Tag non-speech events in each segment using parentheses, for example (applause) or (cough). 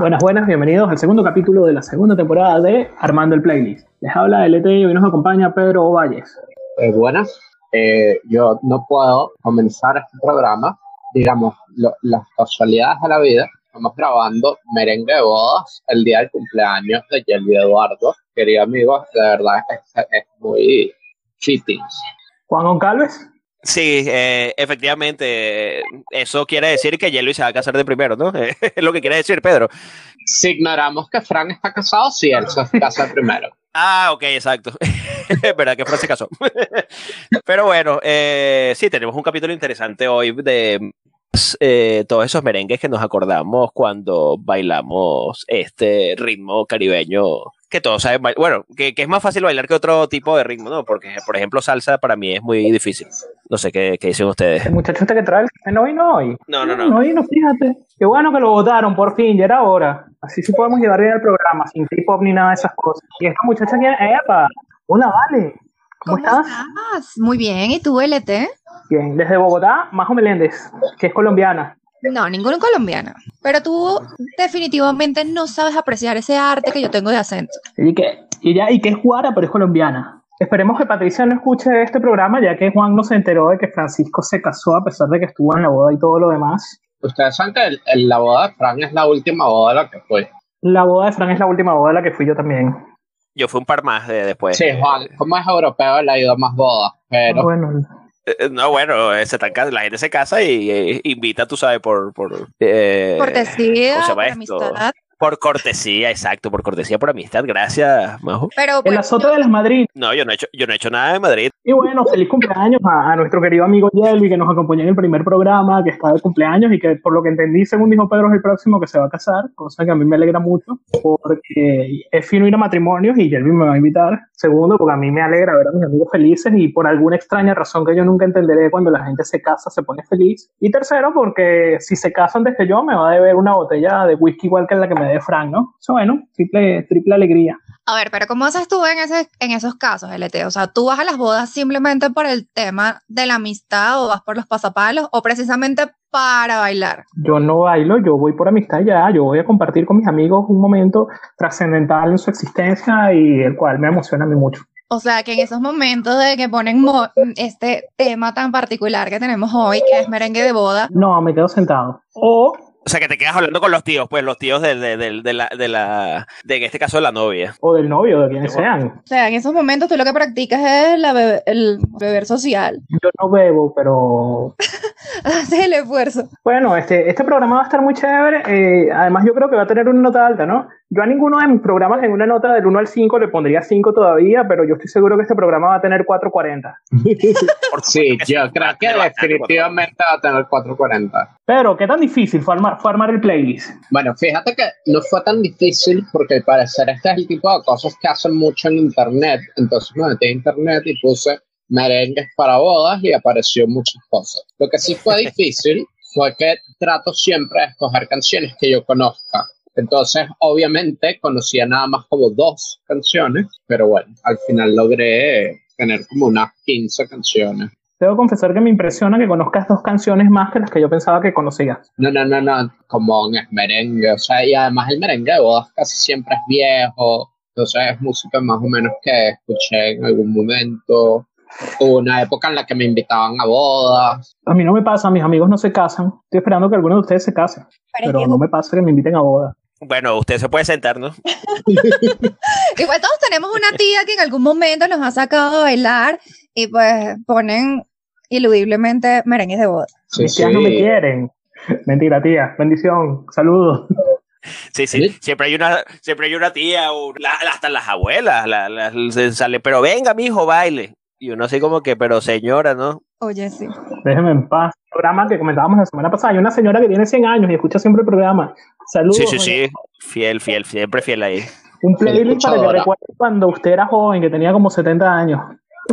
Buenas, buenas, bienvenidos al segundo capítulo de la segunda temporada de Armando el Playlist. Les habla LT y hoy nos acompaña Pedro Valles. Eh, buenas, eh, yo no puedo comenzar este programa, digamos, lo- las casualidades de la vida. Estamos grabando merengue de bodas el día del cumpleaños de Yelvi Eduardo. Querido amigo, de verdad es, es muy fitting. Juan Goncalves. Sí, eh, efectivamente, eso quiere decir que Yelvi se va a casar de primero, ¿no? (laughs) Es lo que quiere decir Pedro. Si ignoramos que Frank está casado, sí, él se casa primero. Ah, ok, exacto. (laughs) Es verdad que Fran se casó. (laughs) Pero bueno, eh, sí, tenemos un capítulo interesante hoy de eh, todos esos merengues que nos acordamos cuando bailamos este ritmo caribeño que todos saben bailar. Bueno, que, que es más fácil bailar que otro tipo de ritmo, ¿no? Porque, por ejemplo, salsa para mí es muy difícil. No sé qué, qué dicen ustedes. El muchacho este que trae el café no vino hoy. No, no, No no. vino, fíjate. Qué bueno que lo votaron, por fin, ya era hora. Así sí podemos llevar bien el programa, sin hip-hop ni nada de esas cosas. Y esta muchacha que ¡Epa! Hola, Vale. ¿Cómo, estás? Muy bien, ¿y tú, LT? Bien, desde Bogotá, Majo Meléndez, que es colombiana. No, ninguno colombiano. Pero tú definitivamente no sabes apreciar ese arte que yo tengo de acento. Y que, y ya, y que es guara, pero es colombiana. Esperemos que Patricia no escuche este programa, ya que Juan no se enteró de que Francisco se casó a pesar de que estuvo en la boda y todo lo demás. Ustedes saben que el- el- la boda de Frank es la última boda de la que fue. La boda de Fran es la última boda a la que fui yo también. Yo fui un par más de después. Sí, Juan, como es europeo, él ha ido a más bodas, pero Bueno, No, bueno, eh, se están la gente se casa y eh, invita, tú sabes, por... por eh, Cortesía, ¿cómo se llama por esto? amistad. Por cortesía, exacto, por cortesía, por amistad. Gracias, Majo. Pero el bueno, azote de las Madrid. No, yo no he hecho, yo no he hecho nada de Madrid. Y bueno, feliz cumpleaños a, a nuestro querido amigo Yelvi que nos acompañó en el primer programa, que está de cumpleaños y que por lo que entendí, según dijo Pedro, es el próximo que se va a casar, cosa que a mí me alegra mucho, porque es fino ir a matrimonios y Yelvi me va a invitar. Segundo, porque a mí me alegra ver a mis amigos felices y por alguna extraña razón que yo nunca entenderé cuando la gente se casa, se pone feliz. Y tercero, porque si se casa antes que yo, me va a deber una botella de whisky igual que la que me dé Frank, ¿no? Eso bueno, triple, triple alegría. a ver, pero ¿cómo haces tú en, ese, en esos casos, LT? O sea, ¿tú vas a las bodas simplemente por el tema de la amistad o vas por los pasapalos o precisamente para bailar? Yo no bailo, yo voy por amistad ya, yo voy a compartir con mis amigos un momento trascendental en su existencia y el cual me emociona a mí mucho. O sea, que en esos momentos de que ponen mo- este tema tan particular que tenemos hoy, que es merengue de boda, No, me quedo sentado. O, O sea, que te quedas hablando con los tíos, pues los tíos de, de, de, de la, de la, de en este caso de la novia. o del novio, de quienes sean. o sea, en esos momentos tú lo que practicas es la bebe- el beber social. Yo no bebo, pero (laughs) Haces el esfuerzo. bueno, este, este programa va a estar muy chévere. eh, además, yo creo que va a tener una nota alta, ¿no? Yo a ninguno de mis programas en una nota del 1 al 5 le pondría 5 todavía, pero yo estoy seguro que este programa va a tener 4.40. (laughs) Por sí, yo creo que definitivamente va a tener 440. Pero, ¿qué tan difícil fue armar, fue armar el playlist? Bueno, fíjate que no fue tan difícil porque al parecer este es el tipo de cosas que hacen mucho en internet. Entonces me metí a internet y puse merengues para bodas y apareció muchas cosas. Lo que sí fue (laughs) difícil fue que trato siempre de escoger canciones que yo conozca. Entonces, obviamente, conocía nada más como dos canciones, pero bueno, al final logré tener como unas 15 canciones. Debo confesar que me impresiona que conozcas dos canciones más que las que yo pensaba que conocías. No, no, no, no, como es merengue, o sea, y además el merengue de bodas casi siempre es viejo, entonces es música más o menos que escuché en algún momento. Hubo una época en la que me invitaban a bodas. A mí no me pasa, mis amigos no se casan. Estoy esperando que alguno de ustedes se case, pero no me pasa que me inviten a boda. Bueno, usted se puede sentar, ¿no? (laughs) Igual todos tenemos una tía que en algún momento nos ha sacado a bailar y pues ponen iludiblemente merengues de boda. Sí, Mis tías no me quieren. Mentira, tía. Bendición. Saludos. Sí, sí. Siempre hay una, siempre hay una tía, o la- hasta las abuelas, la, la- se sale, pero venga, mijo, baile. Y uno así como que, pero señora, ¿no? Oye, sí. Déjenme en paz. Programa que comentábamos la semana pasada. Hay una señora que tiene 100 años y escucha siempre el programa. Saludos. Sí, sí, sí. Fiel, fiel, siempre fiel ahí. Un playlist para que Escuchadora. recuerde cuando usted era joven, que tenía como 70 años.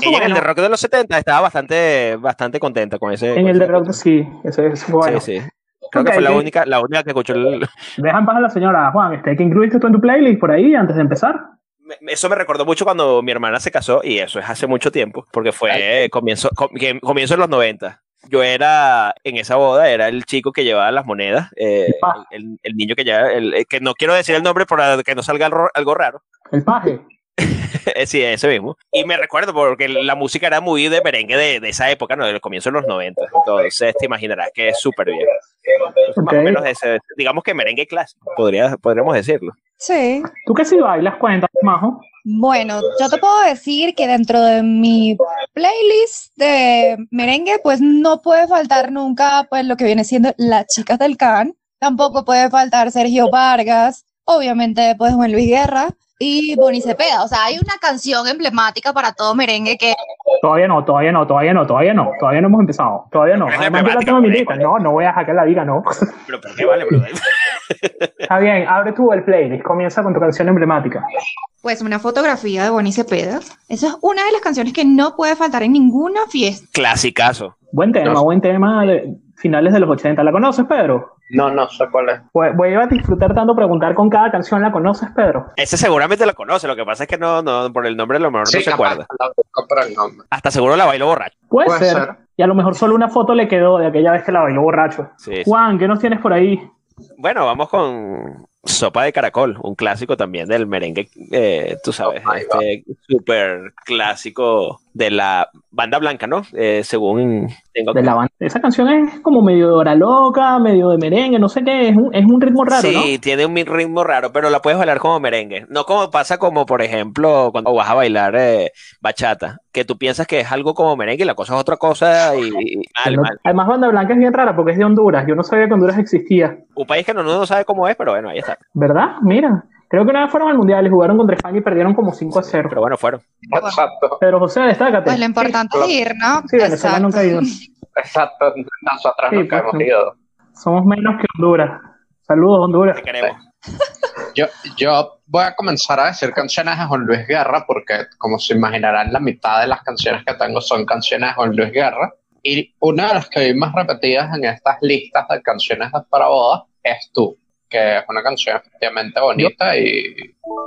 Ella en el de rock de los 70 estaba bastante, bastante contenta con ese. En con el de rock, sí. Eso es bueno. Sí, sí. Creo que fue la única, la única que escuchó el, Deja en paz a la señora Juan. Este, ¿Qué incluiste tú en tu playlist por ahí antes de empezar? Eso me recordó mucho cuando mi hermana se casó, y eso es hace mucho tiempo, porque fue comienzo, com- comienzo de los 90. Yo era, en esa boda, era el chico que llevaba las monedas, eh, Ah. el, el niño que llevaba, el, el que no quiero decir el nombre para que no salga algo, algo raro. El paje. (laughs) sí, ese mismo. Y me recuerdo porque la música era muy de merengue de, de esa época, ¿no? De los comienzos de los 90. Entonces te imaginarás que es súper bien. Más o menos ese, digamos que merengue clásico, podría, podríamos decirlo. Sí. ¿Tú qué si bailas? Cuéntame, Majo. Bueno, yo te puedo decir que dentro de mi playlist de merengue, pues no puede faltar nunca pues lo que viene siendo Las Chicas del Can. Tampoco puede faltar Sergio Vargas, obviamente pues Juan Luis Guerra y Bonnie Cepeda. O sea, hay una canción emblemática para todo merengue que Todavía no, todavía no, todavía no, todavía no, todavía no hemos empezado, todavía no. Además, yo la tengo en mi lista. No, no voy a que la diga, no. Pero ¿por qué vale, brother? Está bien, abre tú el playlist, comienza con tu canción emblemática. pues una fotografía de Bonnie Cepeda. Esa es una de las canciones que no puede faltar en ninguna fiesta. Clasicazo. Buen tema, No. buen tema de finales de los 80. ¿La conoces, Pedro? No, no sé cuál es. Voy, voy a disfrutar tanto preguntar con cada canción. ¿La conoces, Pedro? Ese seguramente lo conoce, lo que pasa es que no, no por el nombre a lo mejor Sí, no se acuerda. la. Hasta seguro la bailo borracho. Puede, Puede ser. ser. Y a lo mejor solo una foto le quedó de aquella vez que la bailó borracho. Sí. Juan, ¿qué nos tienes por ahí? Bueno, vamos con Sopa de Caracol, un clásico también del merengue, eh, tú sabes, Oh este súper clásico de la banda blanca, ¿no? Eh, según tengo De la banda. Esa canción es como medio de hora loca, medio de merengue, no sé qué. Es un, es un ritmo raro, ¿no? Sí, tiene un ritmo raro, pero la puedes bailar como merengue. No como pasa como, por ejemplo, cuando vas a bailar eh, bachata, que tú piensas que es algo como merengue y la cosa es otra cosa y, y mal, No- mal. Además, Banda Blanca es bien rara porque es de Honduras. Yo no sabía que Honduras existía. Un país que no, no sabe cómo es, pero bueno, ahí está. ¿Verdad? Mira. Creo que una vez fueron al Mundial y jugaron contra España y perdieron como 5 a 0. Pero bueno, fueron. Exacto, Pedro José, destácate. Pues lo importante es ir, ¿no? Sí, Venezuela nunca ha ido. exacto. Nosotros Sí, nunca pues, hemos ido. Somos menos que Honduras. Saludos, Honduras. Te queremos. (laughs) Yo, yo voy a comenzar a decir canciones de Juan Luis Guerra porque, como se imaginarán, la mitad de las canciones que tengo son canciones de Juan Luis Guerra. Y una de las que vi más repetidas en estas listas de canciones de para bodas es Tú, que es una canción efectivamente bonita y,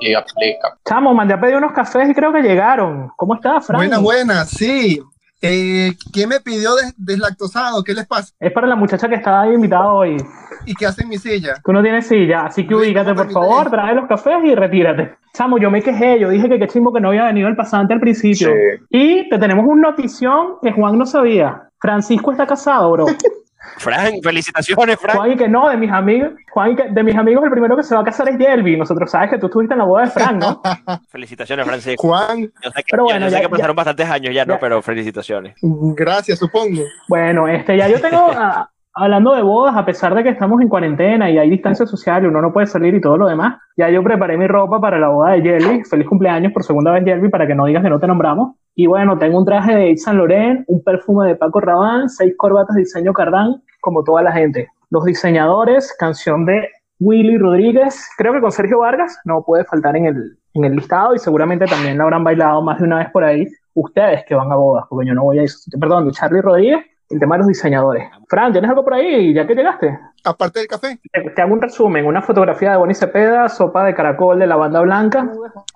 y aplica. Chamo, mandé a pedir unos cafés y creo que llegaron. ¿Cómo estás, Frank? Buenas, buenas, sí. Eh, ¿Quién me pidió des- deslactosado? ¿Qué les pasa? Es para la muchacha que está ahí invitada hoy. ¿Y qué hace en mi silla? Tú no tienes silla, así que ubícate, ¿cómo por favor, eso? trae los cafés y retírate. Chamo, yo me quejé, yo dije que qué chimbo que no había venido el pasante al principio. Sí. Y te tenemos una notición que Juan no sabía. Francisco está casado, bro. (laughs) Frank, felicitaciones, Frank. Juan y que no, de mis amigos, Juan y que de mis amigos el primero que se va a casar es Yelvi. Nosotros sabes que tú estuviste en la boda de Frank, ¿no? (laughs) Felicitaciones, Francisco. Juan, Yo sé que, Pero yo bueno, sé ya- que pasaron bastantes años ya, ¿no? ya. Pero felicitaciones. gracias, supongo. Bueno, este, ya yo tengo, (laughs) ah, hablando de bodas, a pesar de que estamos en cuarentena y hay distancia social y uno no puede salir y todo lo demás, ya yo preparé mi ropa para la boda de Yelvi. Feliz cumpleaños por segunda vez, Yelvi, para que no digas que no te nombramos. Y bueno, tengo un traje de Saint Laurent, un perfume de Paco Rabanne, seis corbatas de diseño Cardán, como toda la gente. Los diseñadores, canción de Willy Rodríguez, creo que con Sergio Vargas, no puede faltar en el, en el listado y seguramente también la habrán bailado más de una vez por ahí ustedes que van a bodas, porque yo no voy a eso. Perdón, Charlie Rodríguez, el tema de los diseñadores. Fran, ¿tienes algo por ahí? Ya que llegaste. Aparte del café. Te, te hago un resumen, una fotografía de Bonnie Cepeda, sopa de caracol de la banda blanca,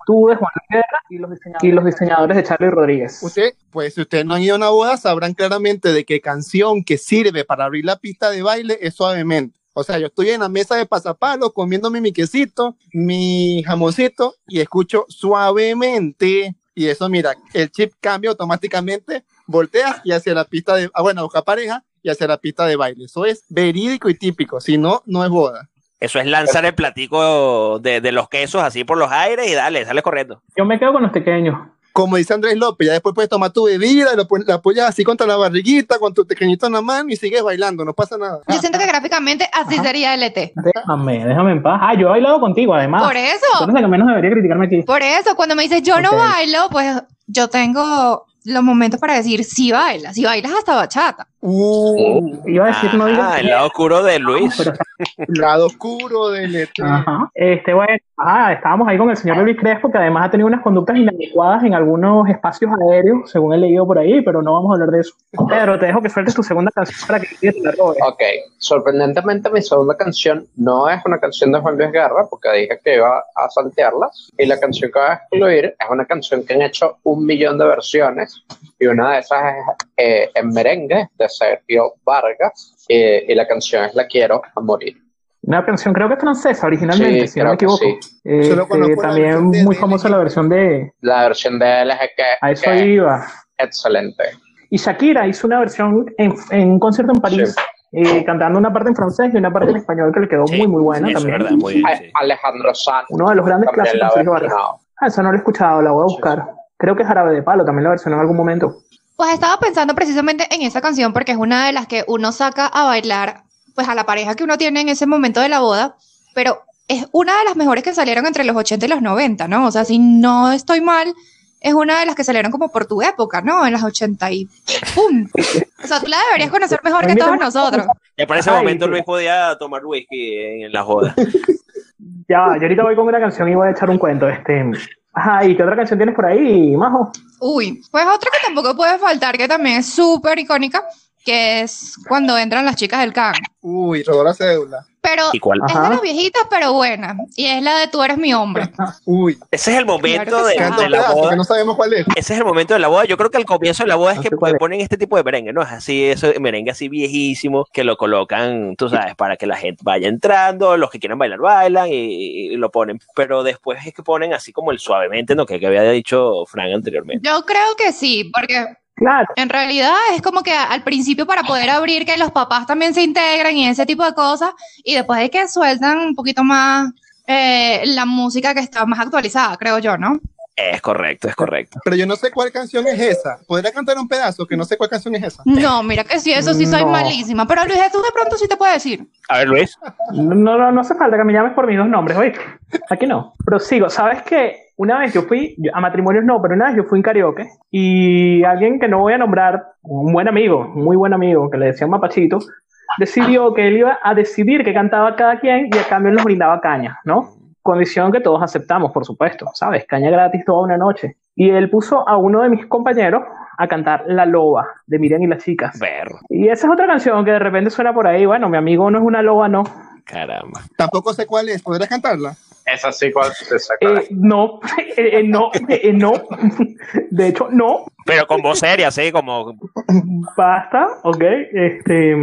tú de Juan Guerra y los diseñadores, y los diseñadores de Charlie Rodríguez. Usted, pues si ustedes no han ido a una boda, sabrán claramente de qué canción que sirve para abrir la pista de baile es suavemente. O sea, yo estoy en la mesa de pasapalo comiéndome mi quesito, mi jamoncito y escucho suavemente. Y eso, mira, el chip cambia automáticamente, volteas y hacia la pista de, ah, bueno, busca pareja y hacia la pista de baile. Eso es verídico y típico. Si no, no es boda. Eso es lanzar el platico de, de los quesos así por los aires y dale, sale corriendo. Yo me quedo con los pequeños. como dice Andrés López, ya después puedes tomar tu bebida, y lo la apoyas así contra la barriguita, con tu pequeñito en la mano y sigues bailando, no pasa nada. Yo siento que gráficamente así sería LT. Déjame, déjame en paz. Ah, yo he bailado contigo, además. Por eso, la que menos debería criticarme aquí. por eso, cuando me dices yo no bailo, pues yo tengo los momentos para decir sí bailas, si bailas hasta bachata. Uh, Iba a decir, no digas. Ah, el lado oscuro de Luis. pero (laughs) lado oscuro del ET. Ajá. Este, bueno, ah, estábamos ahí con el señor Luis Crespo, que además ha tenido unas conductas inadecuadas en algunos espacios aéreos, según he leído por ahí, pero no vamos a hablar de eso. Pedro, te dejo que sueltes tu segunda canción para que te la robes. Ok, sorprendentemente mi segunda canción no es una canción de Juan Luis Guerra, porque dije que iba a saltearla, y la canción que voy a excluir es una canción que han hecho un millón de versiones, y una de esas es eh, en merengue, de Sergio Vargas eh, y la canción es La quiero a morir. Una canción, creo que es francesa originalmente, Sí, si no me equivoco. sí. Este, conozco la también versión de muy famosa la versión de La versión de LG que, A eso que iba. es excelente. Y Shakira hizo una versión en, en un concierto en París, eh, cantando una parte en francés y una parte en español que le quedó Sí, muy, muy buena eso es también. verdad, muy bien. A- sí. Alejandro Sanz Uno de los grandes clásicos de Sergio Vargas. Ah, esa no la he escuchado, la voy a buscar. Creo que es Jarabe de Palo, también la versionó en algún momento. Pues estaba pensando precisamente en esa canción porque es una de las que uno saca a bailar, pues a la pareja que uno tiene en ese momento de la boda, pero es una de las mejores que salieron entre los 80 y los 90, ¿no? O sea, si no estoy mal, es una de las que salieron como por tu época, ¿no? En las 80 y ¡pum! O sea, tú la deberías conocer mejor que todos nosotros. Ya para ese momento. Luis podía tomar whisky en la joda. (laughs) Ya, yo ahorita voy con una canción y voy a echar un cuento. Este, ajá, ¿y qué otra canción tienes por ahí, Majo? Uy, pues otra que tampoco puede faltar, que también es súper icónica, que es cuando entran las chicas del can. Uy, rodó la cédula. Pero ¿Y cuál? es Ajá. de las viejitas, pero buena. Y es la de Tú eres mi hombre. (laughs) Uy, Ese es el momento Claro de, sí. de la pedazo boda. que no sabemos cuál es. Ese es el momento de la boda. Yo creo que al comienzo de la boda es que sé cuál es. ponen este tipo de merengue, ¿no? Es así, eso, merengue así viejísimo, que lo colocan, tú sabes, para que la gente vaya entrando, los que quieran bailar, bailan y, y lo ponen. Pero después es que ponen así como el suavemente, ¿no? Que, que había dicho Frank anteriormente. Yo creo que sí, porque Claro, en realidad es como que al principio para poder abrir que los papás también se integran y ese tipo de cosas, y después de que sueltan un poquito más eh, la música que está más actualizada, creo yo, ¿no? Es correcto, es correcto. Pero yo no sé cuál canción es esa. ¿Podría cantar un pedazo? Que no sé cuál canción es esa. No, mira que sí, eso sí soy No. malísima, pero Luis, tú de pronto sí te puedes decir. A ver, Luis. no, no, no hace falta que me llames por mis dos nombres, oye. Aquí no. Prosigo. ¿Sabes qué? Una vez yo fui, a matrimonios no, pero una vez yo fui en karaoke y alguien que no voy a nombrar, un buen amigo, muy buen amigo, que le decían Mapachito, decidió que él iba a decidir qué cantaba cada quien y a cambio él nos brindaba caña, ¿no? Condición que todos aceptamos, por supuesto, ¿sabes? Caña gratis toda una noche. Y él puso a uno de mis compañeros a cantar La Loba de Miriam y las chicas. Ver, Y esa es otra canción que de repente suena por ahí. Bueno, mi amigo no es una loba, no. caramba. Tampoco sé cuál es. ¿Podrías cantarla? Esa sí, cuál esa cuál Eh, es. no, (laughs) eh, eh, no, eh, no. (laughs) De hecho, no. Pero con voz seria, así como. Basta, ok. Este,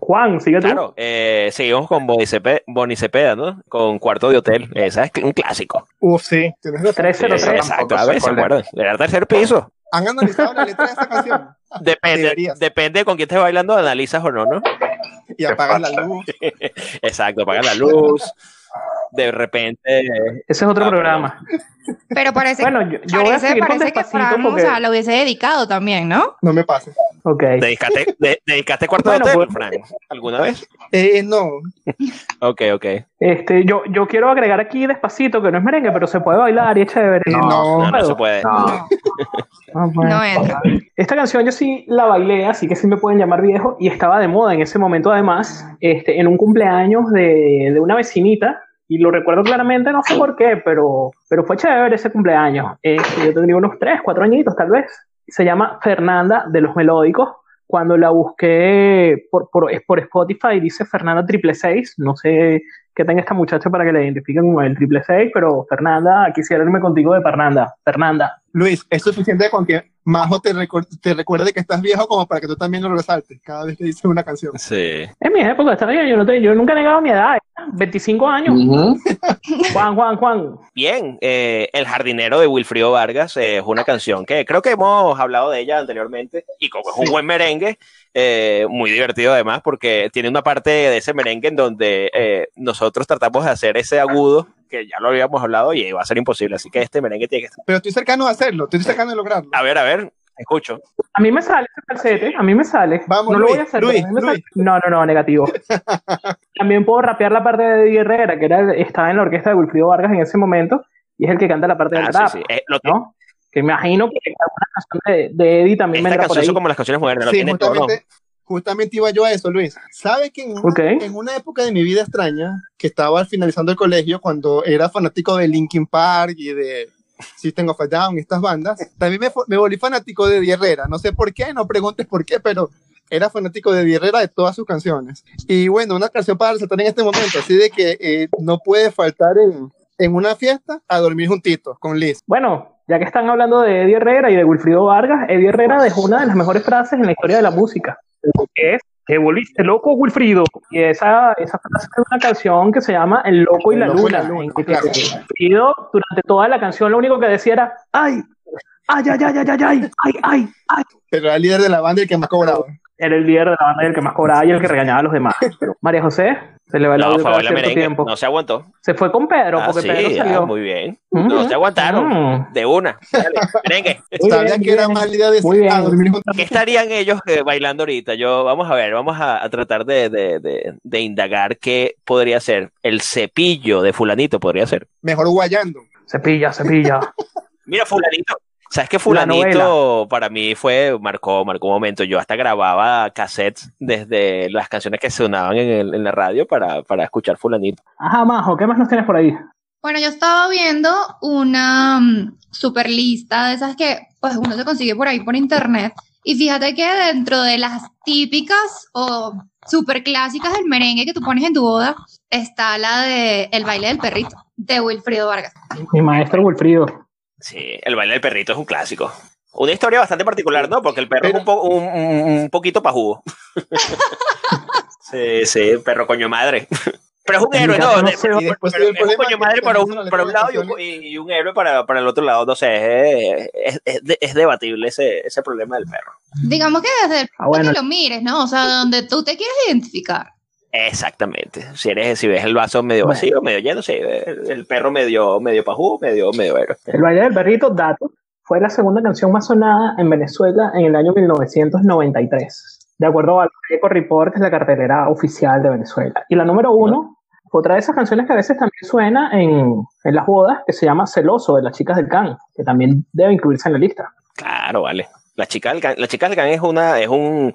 Juan, sigue tú. Claro, eh, seguimos con Bonnie Bonnie Cepeda, ¿no? Con Cuarto de Hotel. Esa es un clásico. Uf, sí. Tienes razón. 303. Esa Exacto, a ver, ¿se es. acuerdan? Era tercer piso. ¿Han analizado la letra de esa canción? (laughs) Depende, Deberías. depende con quién estés bailando, analizas o no, ¿no? Y apagas la luz. Exacto, apaga la luz. De repente. Ese es otro Ah, programa. Pero parece, Bueno, yo, yo voy a parece, seguir con parece que despacito Fran, o porque... sea, lo hubiese dedicado también, ¿no? No me pases. Ok. ¿Dedicaste, de- ¿dedicaste Cuarto Bueno, de Hotel, pues- Frank? ¿Alguna vez? Eh, no. Ok, ok. Este, yo, yo quiero agregar aquí despacito, que no es merengue, pero se puede bailar y es chévere. No, no. No, no se puede. No, Ah, bueno. No entra. Esta canción yo sí la bailé, así que sí me pueden llamar viejo, y estaba de moda en ese momento además, este, en un cumpleaños de, de una vecinita, y lo recuerdo claramente, no sé por qué, pero, pero fue chévere ese cumpleaños. Este, yo tendría unos 3, 4 añitos tal vez. Se llama Fernanda de los Melódicos. Cuando la busqué por, por, por Spotify dice Fernanda triple seis, no sé qué tenga esta muchacha para que la identifiquen como el triple seis, pero Fernanda, quisiera irme contigo de Fernanda. Fernanda. Luis, es suficiente con que Majo te, recu- te recuerde que estás viejo como para que tú también lo resaltes cada vez que dices una canción. Sí. En mi época está bien, yo, no te- yo nunca he negado mi edad, ¿eh? 25 años. Ujú. (laughs) Juan, Juan, Juan. Bien, eh, El jardinero de Wilfrido Vargas eh, es una canción que creo que hemos hablado de ella anteriormente y como es un Sí. buen merengue, eh, muy divertido además porque tiene una parte de ese merengue en donde eh, nosotros tratamos de hacer ese agudo que ya lo habíamos hablado y va a ser imposible, así que este merengue tiene que estar. Pero estoy cercano de hacerlo, estoy cercano de lograrlo. A ver, a ver, escucho. A mí me sale ese falsete, a mí me sale. Vamos, no lo Luis, voy a hacer. Luis, a Luis. sale. No, no, no, negativo. (laughs) También puedo rapear la parte de Eddie Herrera, que era, estaba en la orquesta de Wilfrido Vargas en ese momento, y es el que canta la parte del Ah, rap, sí, sí. Eh, lo ¿no? Que imagino que alguna canción de, de Eddie también esta vendrá por canción ahí. son como las canciones modernas, Sí, tiene todo, ¿no? justamente, justamente iba yo a eso, Luis. ¿Sabes que en una, Ok. en una época de mi vida extraña, que estaba finalizando el colegio, cuando era fanático de Linkin Park y de System of a Down, estas bandas, también me, me volví fanático de Eddie Herrera. No sé por qué, no preguntes por qué, pero era fanático de Eddie Herrera de todas sus canciones. Y bueno, una canción para resaltar en este momento, así de que eh, no puede faltar en, en una fiesta a dormir juntitos con Liz. Bueno, ya que están hablando de Eddie Herrera y de Wilfrido Vargas, Eddie Herrera dejó una de las mejores frases en la historia de la música, que es te volviste loco, Wilfrido. Y esa, esa frase es una canción que se llama El Loco y la, luna. En que Wilfrido, durante toda la canción, lo único que decía era, ¡ay! ¡Ay, ay, ay, ay, ay! ¡Ay, ay! ay! Pero era el líder de la banda y el que más cobraba. Era el líder de la banda y el que más cobraba y el que regañaba a los demás. (laughs) María José se le va el No, audio fue a cada bailar cierto merengue. tiempo. No se aguantó. Se fue con Pedro, Ah, porque sí, Pedro ah, salió. muy bien. Mm. No se aguantaron. Mm. De una. Dale, (laughs) merengue. Muy Sabía bien, que era más idea de Muy bien. ¿Qué estarían ellos eh, bailando ahorita? Yo, vamos a ver, vamos a, a tratar de, de, de, de indagar qué podría ser. El cepillo de fulanito podría ser. Mejor guayando. Cepilla, cepilla. (laughs) Mira, fulanito. ¿Sabes qué La fulanito para mí fue, marcó, marcó un momento? Yo hasta grababa cassettes desde las canciones que sonaban en, el- en la radio para, para escuchar fulanito. Ajá, Majo, ¿qué más nos tienes por ahí? Bueno, yo estaba viendo una mm, super lista de esas que pues uno se consigue por ahí por internet. Y fíjate que dentro de las típicas o super clásicas del merengue que tú pones en tu boda, está la de El baile del perrito, de Wilfrido Vargas. Mi maestro Wilfrido. Sí, el baile del perrito es un clásico. Una historia bastante particular, ¿no? Porque el perro es un, po- un, un- poquito pajugo. sí, sí, perro coño madre. Pero es un héroe, ¿no? no sé, es un coño madre para un, para lado y un, y un héroe para, para el otro lado. No sé, es, es, es de- es debatible ese, ese problema del perro. Digamos que desde el Ah, punto bueno. que lo mires, ¿no? O sea, donde tú te quieres identificar. Exactamente. Si eres, si ves el vaso medio Bueno. vacío, medio lleno, sí, el, el perro medio, medio pajugo, medio, medio héroe. El baile del perrito, dato, fue la segunda canción más sonada en Venezuela en el año 1993, de acuerdo al Eco Report, que es la cartelera oficial de Venezuela. Y la número uno, otra de esas canciones que a veces también suena en, en las bodas, que se llama Celoso, de las chicas del Can, que también debe incluirse en la lista. Claro, vale. La chica del can, la chica del can es una, es un,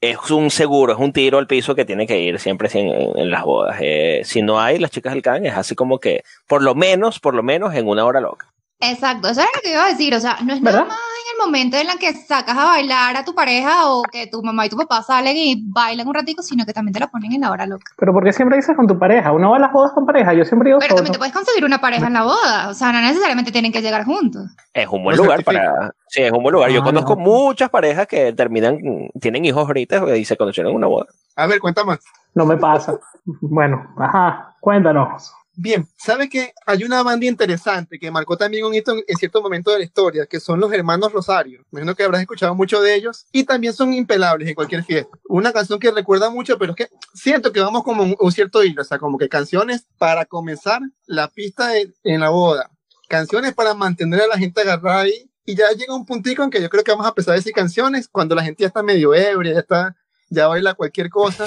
es un seguro, es un tiro al piso que tiene que ir siempre en- en las bodas. Eh, si no hay las chicas del can, es así como que, por lo menos, por lo menos en una hora loca. Exacto, eso es lo que iba a decir. O sea, no es ¿Verdad? nada más en el momento en el que sacas a bailar a tu pareja o que tu mamá y tu papá salen y bailan un ratico, sino que también te la ponen en la hora loca. Pero ¿por qué siempre dices con tu pareja? Uno va a las bodas con pareja, yo siempre digo Pero solo. también te puedes conseguir una pareja en la boda. O sea, no necesariamente tienen que llegar juntos. Es un buen lugar certifica. para, sí, es un buen lugar. Yo Ah, conozco no. muchas parejas que terminan, tienen hijos ahorita y se conocieron en una boda. A ver, cuenta más. No me pasa. Bueno, ajá, cuéntanos. Bien, ¿sabe que hay una banda interesante que marcó también un hito en, cierto momento de la historia, que son los hermanos Rosario? Me imagino que habrás escuchado mucho de ellos y también son impelables en cualquier fiesta. Una canción que recuerda mucho, pero es que siento que vamos como un, un cierto hilo, o sea, como que canciones para comenzar la pista de- en la boda, canciones para mantener a la gente agarrada ahí y ya llega un puntico en que yo creo que vamos a empezar a decir canciones cuando la gente ya está medio ebria, ya está, ya baila cualquier cosa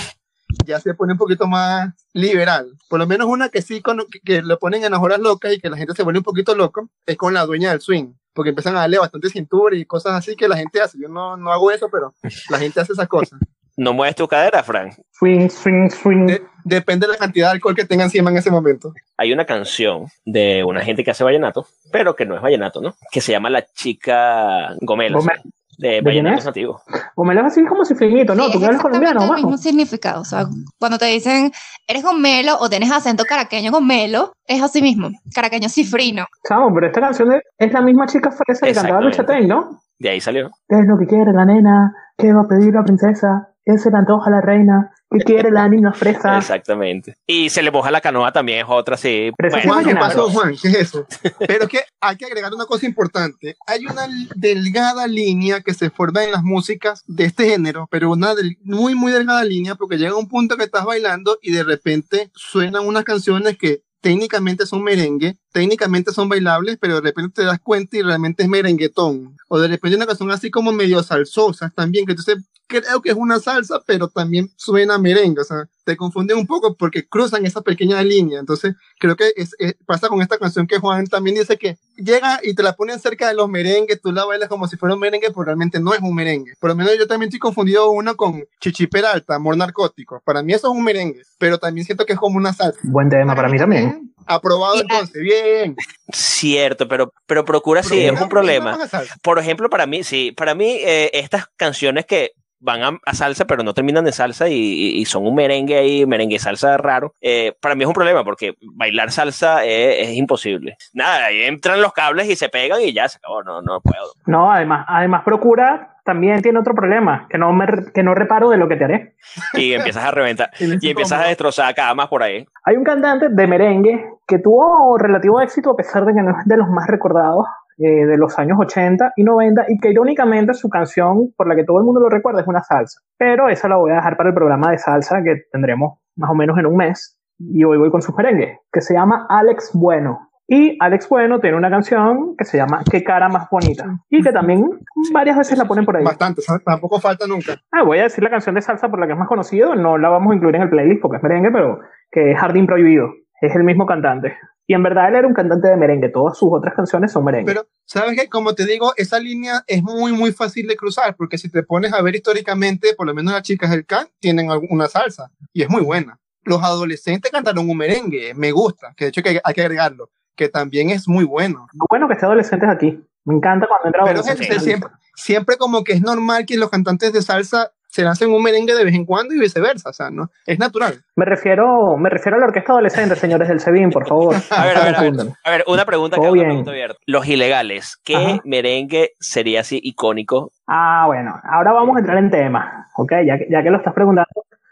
ya se pone un poquito más liberal. Por lo menos una que sí, con, que, que lo ponen en las horas locas y que la gente se vuelve un poquito loco, es con la dueña del swing. Porque empiezan a darle bastante cintura y cosas así que la gente hace. Yo no, no hago eso, pero la gente hace esas cosas. (laughs) No mueves tu cadera, Frank. Swing, swing, swing. De- depende de la cantidad de alcohol que tengan encima en ese momento. Hay una canción de una gente que hace vallenato, pero que no es vallenato, ¿no? Que se llama La Chica Gomela. Gomela. De ¿De quién vallenatos es? nativos. O me lo así como cifrinito, ¿no? Sí, Tú es que hablas colombiano, el mismo significado. O sea, cuando te dicen eres gomelo o tienes acento caraqueño gomelo, es así mismo, caraqueño cifrino. Chamo, pero esta canción es, la misma chica fresa que cantaba Lucha. Ten, ¿no? De ahí salió. ¿Qué es lo que quiere la nena? ¿Qué va a pedir la princesa? ¿Qué se le antoja a la reina? ¿Qué quiere la niña fresa? Exactamente. Y se le moja la canoa también es otra, sí. Pero esa Bueno, Juan, ¿qué pasó, Juan? ¿Qué es eso? Pero que hay que agregar una cosa importante. Hay una delgada línea que se forma en las músicas de este género, pero una del- muy, muy delgada línea porque llega un punto que estás bailando y de repente suenan unas canciones que técnicamente son merengue, técnicamente son bailables, pero de repente te das cuenta y realmente es merenguetón. O de repente una canción así como medio salsosas también, que entonces creo que es una salsa, pero también suena a merengue. O sea, te confunden un poco porque cruzan esa pequeña línea. Entonces, creo que es, es- pasa con esta canción que Juan también dice que llega y te la ponen cerca de los merengues, tú la bailas como si fuera un merengue, pero realmente no es un merengue. Por lo menos yo también estoy confundido una con Chichi Peralta, Amor Narcótico. Para mí eso es un merengue, pero también siento que es como una salsa. Buen tema para mí también. Aprobado Y- entonces, bien. Cierto, pero, pero procura sí, es un problema. Por ejemplo, para mí, sí, para mí eh, estas canciones que van a, a salsa pero no terminan de salsa y, y- y son un merengue ahí, merengue salsa raro, eh, para mí es un problema porque bailar salsa es, es imposible. Nada, ahí entran los cables y se pegan y ya se acabó, no, no puedo. No, además, además procura también tiene otro problema, que no, me, que no reparo de lo que te haré. Y empiezas a reventar. (laughs) y empiezas a destrozar camas por ahí. Hay un cantante de merengue que tuvo relativo éxito a pesar de que no es de los más recordados eh, de los años 80 y 90 y que irónicamente su canción por la que todo el mundo lo recuerda es una salsa. Pero esa la voy a dejar para el programa de salsa que tendremos más o menos en un mes y hoy voy con sus merengues, que se llama Alex Bueno. Y Alex Bueno tiene una canción que se llama Qué cara más bonita y que también varias veces la ponen por ahí. Bastante, tampoco falta nunca. Ah, voy a decir la canción de salsa por la que es más conocido, no la vamos a incluir en el playlist porque es merengue, pero que es Jardín Prohibido, es el mismo cantante. Y en verdad él era un cantante de merengue, todas sus otras canciones son merengue. Pero, ¿sabes qué? Como te digo, esa línea es muy, muy fácil de cruzar, porque si te pones a ver históricamente, por lo menos las chicas del can tienen alguna salsa, y es muy buena. Los adolescentes cantaron un merengue, me gusta, que de hecho hay que agregarlo, que también es muy bueno. Lo bueno que esté adolescentes aquí. Me encanta cuando entra Pero gente, siempre, siempre como que es normal que los cantantes de salsa se lancen un merengue de vez en cuando y viceversa, o sea, ¿no? Es natural. Me refiero, me refiero a la orquesta adolescente, señores del SEBIN, por favor. (laughs) A ver, a ver, a ver. Confundan. A ver, una pregunta que pregunta abierta. Los ilegales, ¿qué Ajá. merengue sería así icónico? Ah, bueno, ahora vamos a entrar en tema, ¿ok? Ya que, ya que lo estás preguntando.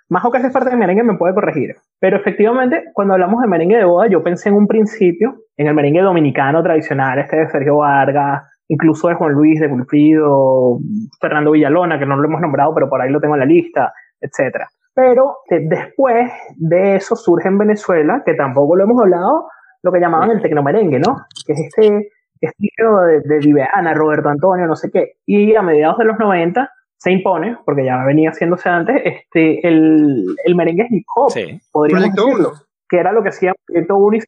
Majo, que hace parte de merengue, me puede corregir. Pero efectivamente, cuando hablamos de merengue de boda, yo pensé en un principio en el merengue dominicano tradicional, este de Sergio Vargas, incluso de Juan Luis, de Wilfrido, Fernando Villalona, que no lo hemos nombrado, pero por ahí lo tengo en la lista, etcétera. Pero eh, después de eso surge en Venezuela, que tampoco lo hemos hablado, lo que llamaban el tecnomerengue, ¿no? Que es este estilo de Viveana, Roberto Antonio, no sé qué. Y a mediados de los 90 se impone, porque ya venía haciéndose antes, este, el, el merengue hip hop, Sí. podríamos Proyecto decirlo, 1. que era lo que hacían Proyecto Unis,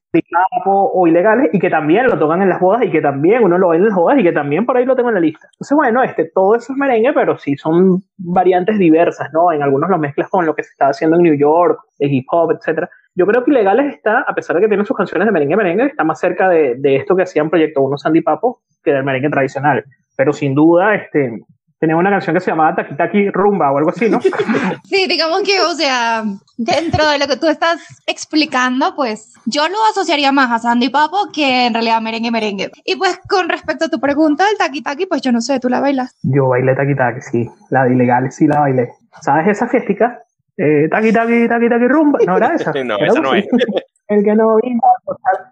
o Ilegales, y que también lo tocan en las bodas, y que también uno lo ve en las bodas, y que también por ahí lo tengo en la lista. Entonces, bueno, este, todo eso es merengue, pero sí son variantes diversas, ¿no? En algunos lo mezclas con lo que se está haciendo en New York, de hip hop, etcétera. Yo creo que Ilegales está, a pesar de que tienen sus canciones de merengue merengue, está más cerca de, de esto que hacían Proyecto Uno Sandy Papo que del merengue tradicional. Pero sin duda, este, tenía una canción que se llamaba Taki Taki Rumba o algo así, ¿no? (laughs) Sí, digamos que, o sea, dentro de lo que tú estás explicando, pues yo lo asociaría más a Sandy Papo que en realidad merengue merengue. Y pues con respecto a tu pregunta del taqui taqui, pues yo no sé, ¿tú la bailas? Yo bailé Taki Taki, sí. La de Ilegales sí la bailé. ¿Sabes esa fiestica? Eh, taki Taki Taki Taki Rumba. ¿No era esa? (laughs) No, Era esa no es. El que no vino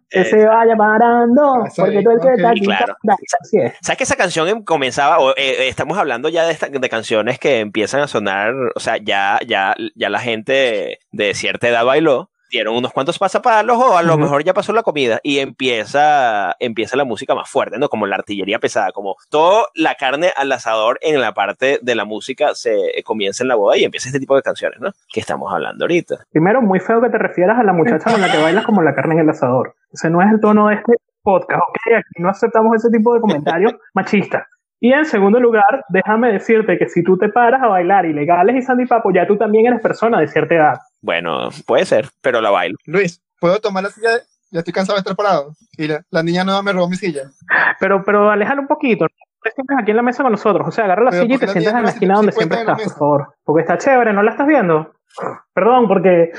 que Eh, se vaya parando, porque todo el que está aquí Claro. está- Así es. ¿Sabes que esa canción em- comenzaba, o, eh, eh, estamos hablando ya de, esta- de canciones que empiezan a sonar, o sea, ya, ya, ya la gente de cierta edad bailó, dieron unos cuantos pasapalos o a lo mejor ya pasó la comida y empieza, empieza la música más fuerte, ¿no? Como la artillería pesada, como toda la carne al asador en la parte de la música se comienza en la boda y empieza este tipo de canciones, ¿no? Que estamos hablando ahorita. Primero, muy feo que te refieras a la muchacha con la que bailas como la carne en el asador. Ese no es el tono de este podcast, ¿ok? Aquí no aceptamos ese tipo de comentarios (laughs) machistas. Y en segundo lugar, déjame decirte que si tú te paras a bailar ilegales y Sandy Papo, ya tú también eres persona de cierta edad. Bueno, puede ser, pero la bailo. Luis, ¿puedo tomar la silla? Ya estoy cansado de estar parado. Y la, la niña nueva me robó mi silla. Pero, pero aléjalo un poquito. Te sientes aquí en la mesa con nosotros. O sea, agarra la Pero silla y ¿por te sientas en la esquina donde siempre estás, por favor. Porque está chévere, ¿no la estás viendo? Perdón, porque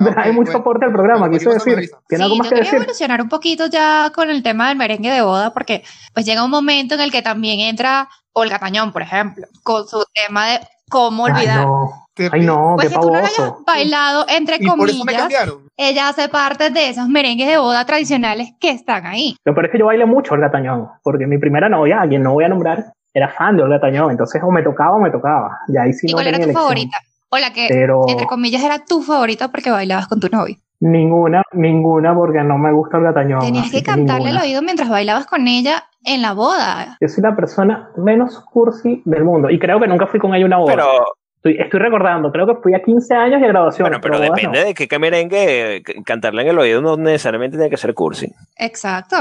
Ah, hay mucho bueno. soporte al programa, Bueno, me decir. ¿Tiene Sí, algo más yo que quería decir? evolucionar un poquito ya con el tema del merengue de boda, porque pues llega un momento en el que también entra Olga Tañón, por ejemplo, con su tema de cómo Ay, olvidar. no. Te Ay, no, Pues qué que tú no lo hayas bailado, entre Y por eso me comillas, ella hace parte de esos merengues de boda tradicionales que están ahí. Lo peor es que yo bailé mucho Olga Tañón, porque mi primera novia, a quien no voy a nombrar, era fan de Olga Tañón. Entonces, o me tocaba o me tocaba. Y ahí sí ¿Y no cuál era tu elección. favorita? O la que, Pero entre comillas, era tu favorita porque bailabas con tu novio. Ninguna, ninguna, porque no me gusta Olga Tañón. Tenías que cantarle al ninguna. oído mientras bailabas con ella en la boda. Yo soy la persona menos cursi del mundo. Y creo que nunca fui con ella a una boda. Pero, Estoy, estoy recordando, creo que fui a 15 años de graduación. bueno, pero bodas depende no. de qué, merengue, cantarle en el oído no necesariamente tiene que ser cursi. Exacto.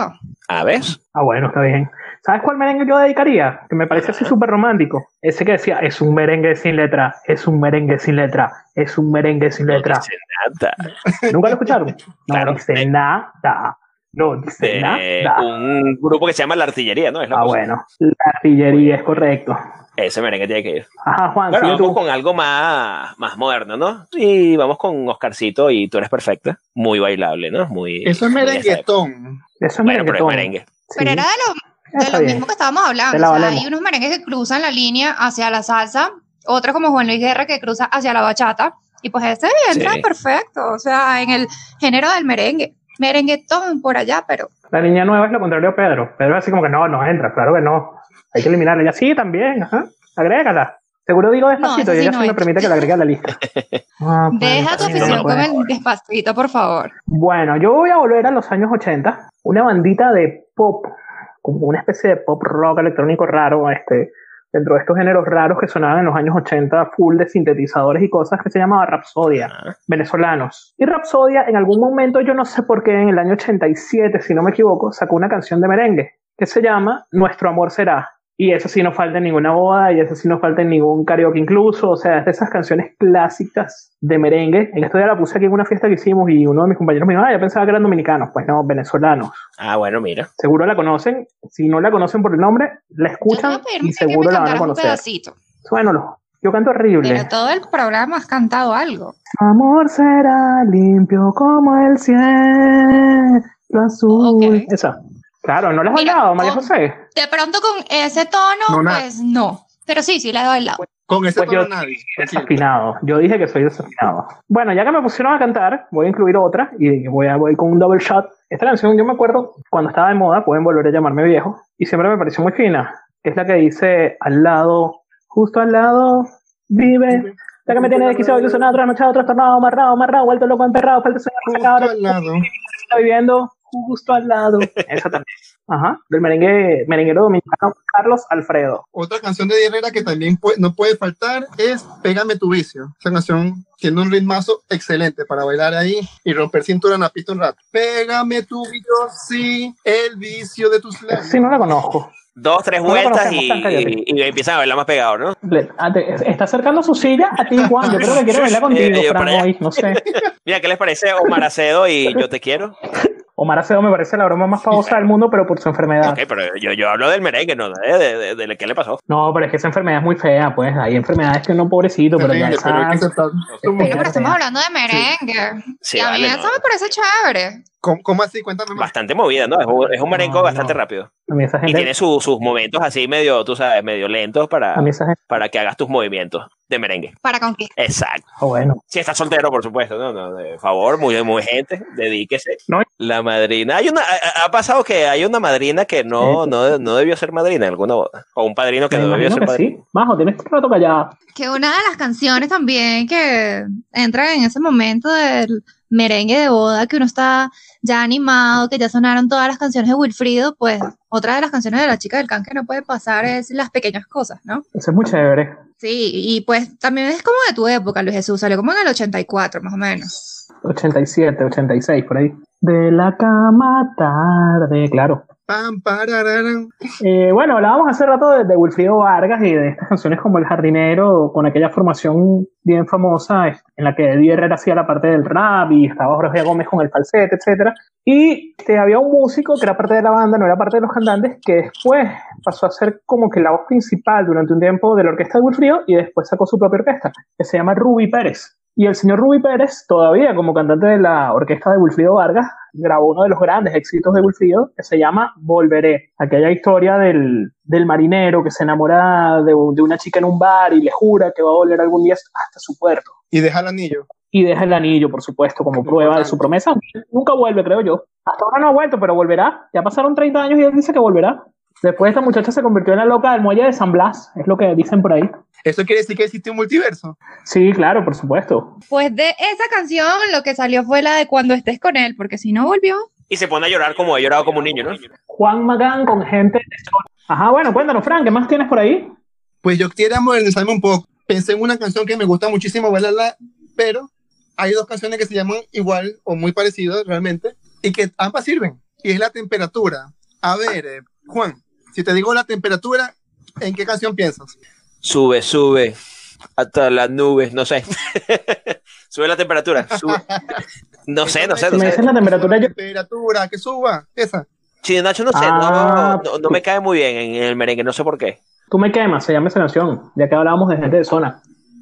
A ver. Ah, bueno, está bien. ¿Sabes cuál merengue yo dedicaría? Que me parece así súper romántico. Ese que decía, es un merengue sin letra, es un merengue sin letra, es un merengue sin letra. No dice nada. (laughs) ¿Nunca lo escucharon? No (laughs) Claro. dice nada. No dice De nada. un grupo que se llama La Artillería, ¿no? Es la Ah, cosa. bueno. La artillería es correcto. Ese merengue tiene que ir. Ajá, Juan, Bueno, vamos tú. con algo más, más moderno, ¿no? Y vamos con Oscarcito y Tú eres perfecta. Muy bailable, ¿no? Muy. Eso es merenguetón. Eso es Bueno, pero es merenguetón. merengue. Sí. Pero era de lo, de lo bien. mismo que estábamos hablando. O sea, hay unos merengues que cruzan la línea hacia la salsa, otros como Juan Luis Guerra que cruza hacia la bachata. Y pues ese entra Sí. perfecto, o sea, en el género del merengue. Merenguetón por allá, pero La niña nueva es lo contrario a Pedro. Pedro es así como que no, no entra, claro que no. Hay que eliminarla. Ella sí, también, ajá. Agrégala. Seguro digo despacito esa y sí ella no sí me entra. permite que la agregue a la lista. (laughs) Ah, pues, deja tu afición no con el despacito, por favor. Bueno, yo voy a volver a los años 80. Una bandita de pop, como una especie de pop rock electrónico raro, este, dentro de estos géneros raros que sonaban en los años 80, full de sintetizadores y cosas, que se llamaba Rapsodia. Venezolanos. Y Rapsodia, en algún momento, yo no sé por qué, en el año 87, si no me equivoco, sacó una canción de merengue que se llama Nuestro amor será. Y eso sí no falta en ninguna boda, y eso sí no falta en ningún karaoke incluso, o sea, es de esas canciones clásicas de merengue. En esto ya la puse aquí en una fiesta que hicimos y uno de mis compañeros me dijo, ah, yo pensaba que eran dominicanos. Pues no, venezolanos. Ah, bueno, mira. Seguro la conocen. Si no la conocen por el nombre, la escuchan y seguro la van a un conocer. pedacito. Lo- yo canto horrible. Pero todo el programa has cantado algo. Amor será limpio como el cielo azul. Esa. Claro, ¿no la has bailado, María con- José? De pronto con ese tono, No, pues no. Pero sí, sí, le doy el lado. Con ese Pues yo- tono nadie. tranquilo. Desafinado. Yo dije que soy desafinado. Bueno, ya que me pusieron a cantar, voy a incluir otra y voy a voy con un double shot. Esta canción yo me acuerdo cuando estaba de moda, pueden volver a llamarme viejo, y siempre me pareció muy fina. Es la que dice al lado, justo al lado, vive. La que me tiene desquiciado, ilusionado, trasnochado, trastornado, amarrado, amarrado, vuelto loco, emperrado, falta Justo sacado, al lado. Está viviendo justo al lado. Esa también. Ajá. Del merengue, merenguero dominicano Carlos Alfredo. Otra canción de Herrera que también puede- no puede faltar es Pégame tu vicio. Esa canción tiene un ritmazo excelente para bailar ahí y romper cintura en la pista un rato. Pégame tu vicio, sí, el vicio de tus labios. Sí, no la conozco. Dos, tres vueltas y, y, y empiezan a verla más pegado, ¿no? Le- ah, te- está acercando su silla a ti, Juan. Yo creo que quiere bailar contigo, (laughs) Eh, yo Fran, hoy. No sé. (laughs) Mira, ¿qué les parece Omar Acedo y Yo Te Quiero? (laughs) Omar Acedo me parece la broma más famosa del mundo, pero por su enfermedad. Ok, pero yo, yo hablo del merengue, ¿no? De, de, de- de qué le pasó. No, pero es que esa enfermedad es muy fea, pues. Hay enfermedades que uno, pobrecito, pero ya Terrible, pero que estamos hablando de merengue. Sí, y a mí vale, eso no. me parece chévere. ¿Cómo, cómo así? Cuéntame más. Bastante movida, ¿no? Es un, es un merengue No, bastante no. rápido. A mí esa Y tiene su- sus momentos así medio, tú sabes, medio lentos para, gente... para que hagas tus movimientos de merengue. Para conquistar. Exacto. oh, bueno. Si estás soltero, por supuesto, no, no, de favor, muy, muy gente, dedíquese. No. La madrina, hay una, ha, ha pasado que hay una madrina que no, Sí. no, no debió ser madrina en alguna boda, o un padrino que Me no debió ser que padrino. sí. Majo, tienes un rato callado. Que una de las canciones también que entra en ese momento del merengue de boda, que uno está ya animado, que ya sonaron todas las canciones de Wilfrido, pues otra de las canciones de la chica del can que no puede pasar es Las Pequeñas Cosas, ¿no? Eso es muy chévere. Sí, y pues también es como de tu época, Luis Jesús, salió como en el 84 más o menos. 87, 86, por ahí. De la cama tarde, claro. Pam. Eh, bueno, hablábamos hace rato de, de Wilfrido Vargas y de estas canciones como El Jardinero, con aquella formación bien famosa en la que Eddie Herrera hacía la parte del rap y estaba Jorge Gómez con el falsete, etcétera. Y este, había un músico que era parte de la banda, no era parte de los cantantes, que después pasó a ser como que la voz principal durante un tiempo de la orquesta de Wilfrido y después sacó su propia orquesta, que se llama Ruby Pérez. Y el señor Ruby Pérez, todavía como cantante de la orquesta de Wilfrido Vargas, grabó uno de los grandes éxitos de Wilfrido que se llama Volveré. Aquella historia del, del marinero que se enamora de, de una chica en un bar y le jura que va a volver algún día hasta su puerto. Y deja el anillo. Y deja el anillo, por supuesto, como prueba de su promesa. Nunca vuelve, creo yo. Hasta ahora no ha vuelto, pero volverá. Ya pasaron 30 años y él dice que volverá. Después esta muchacha se convirtió en la loca del muelle de San Blas, es lo que dicen por ahí. ¿Eso quiere decir que existe un multiverso? Sí, claro, por supuesto. Pues de esa canción lo que salió fue la de Cuando estés con él, porque si no volvió. Y se pone a llorar como he llorado como un niño, ¿no? Juan Magán con gente. Ajá, bueno, cuéntanos, Frank, ¿qué más tienes por ahí? Pues yo quisiera modernizarme un poco. Pensé en una canción que me gusta muchísimo bailarla, pero hay dos canciones que se llaman igual o muy parecidas realmente y que ambas sirven. Y es la temperatura. A ver, eh, Juan, si te digo la temperatura, ¿en qué canción piensas? Sube, sube hasta las nubes, no sé. (laughs) sube la temperatura. sube. No sé, no sé, Si no me sé. dicen la temperatura, yo... Temperatura, que suba, esa. Sí, Nacho, no sé, Ah, no, no, no me cae muy bien en el merengue, no sé por qué. Tú me quemas, se llama esa canción, ya que hablábamos de gente de zona,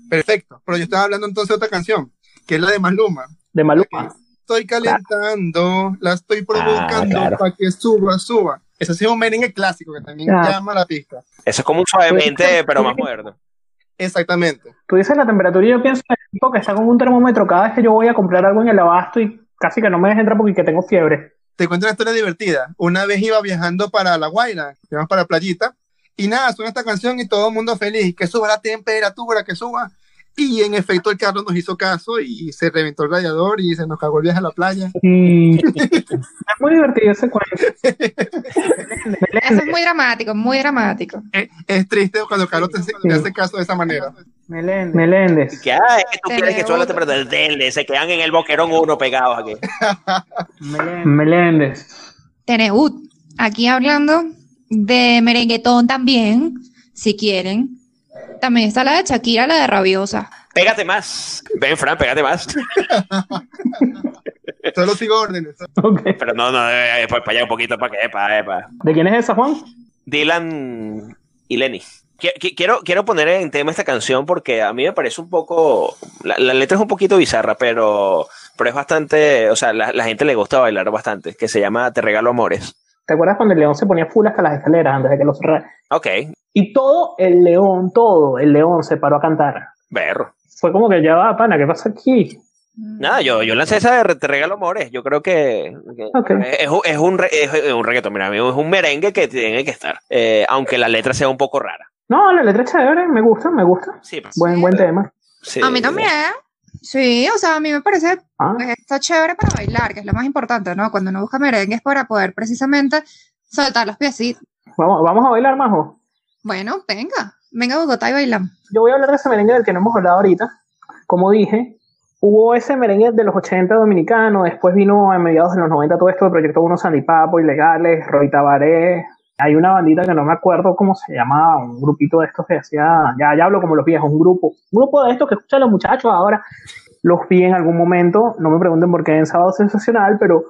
Perfecto. Pero yo estaba hablando entonces de otra canción, que es la de Maluma. de Maluma. Estoy calentando, la estoy provocando claro. para que suba, suba. Ese sí es un merengue clásico que también Claro. llama la pista. Eso es como un suavemente, pero más moderno. Exactamente. Tú dices la temperatura y yo pienso en el tipo que está con un termómetro cada vez que yo voy a comprar algo en el abasto y casi que no me deja entrar porque que tengo fiebre. Te cuento una historia divertida. Una vez iba viajando para La Guaira, íbamos para Playita, y nada, suena esta canción y todo el mundo feliz, que suba la temperatura, que suba. Y en efecto el carro nos hizo caso y se reventó el radiador y se nos cagó el viaje a la playa. Y (laughs) es muy divertido ese cuento. Eso es muy dramático, muy dramático. Es, es triste cuando Carlos te, hace- te hace caso de esa manera. Meléndez. Meléndez. Que, ah, es que tú quieres que temperatura del se quedan en el boquerón uno pegados aquí. Meléndez. Teneut, aquí hablando de merenguetón también, si quieren. También está la de Shakira, la de Rabiosa. Pégate más. Ven, Fran, pégate más. (laughs) Solo sigo órdenes. Pero no, no, eh, pues para allá un poquito, para que, para, para. ¿De quién es esa, Juan? Dylan y Lenny. Qui- qui- Quiero, quiero poner en tema esta canción porque a mí me parece un poco. La, la letra es un poquito bizarra, pero, pero es bastante. O sea, la, la gente le gusta bailar bastante. Que se llama Te Regalo Amores. ¿Te acuerdas cuando el león se ponía full hasta las escaleras antes de que lo cerrara? Ok, Y todo el león, todo el león se paró a cantar. berro. Fue como que ya va, pana, ¿qué pasa aquí? Nada, yo, yo lancé esa de Te Regalo Amores. Yo creo que, que Ok. es, un- es un, re- es, es un reggaetón, mira, es un merengue que tiene que estar. Eh, aunque la letra sea un poco rara. No, la letra es chévere, me gusta, me gusta. Sí, pues, Buen, buen tema. sí. A mí también. Sí, o sea, a mí me parece Ah, pues está chévere para bailar, que es lo más importante, ¿no? Cuando uno busca merengues para poder precisamente soltar los piecitos. vamos, vamos a bailar, Majo. Bueno, venga, venga a Bogotá y bailamos. Yo voy a hablar de ese merengue del que no hemos hablado ahorita. Como dije, hubo ese merengue de los 80 dominicano, después vino a mediados de los 90 todo esto de Proyecto Uno Sandy Papo, Ilegales, Roy Tabaré. Hay una bandita que no me acuerdo cómo se llamaba, un grupito de estos que hacía, ya, ya hablo como los viejos, un grupo, un grupo de estos que escuchan los muchachos ahora. Los vi en algún momento, no me pregunten por qué en Sábado Sensacional, pero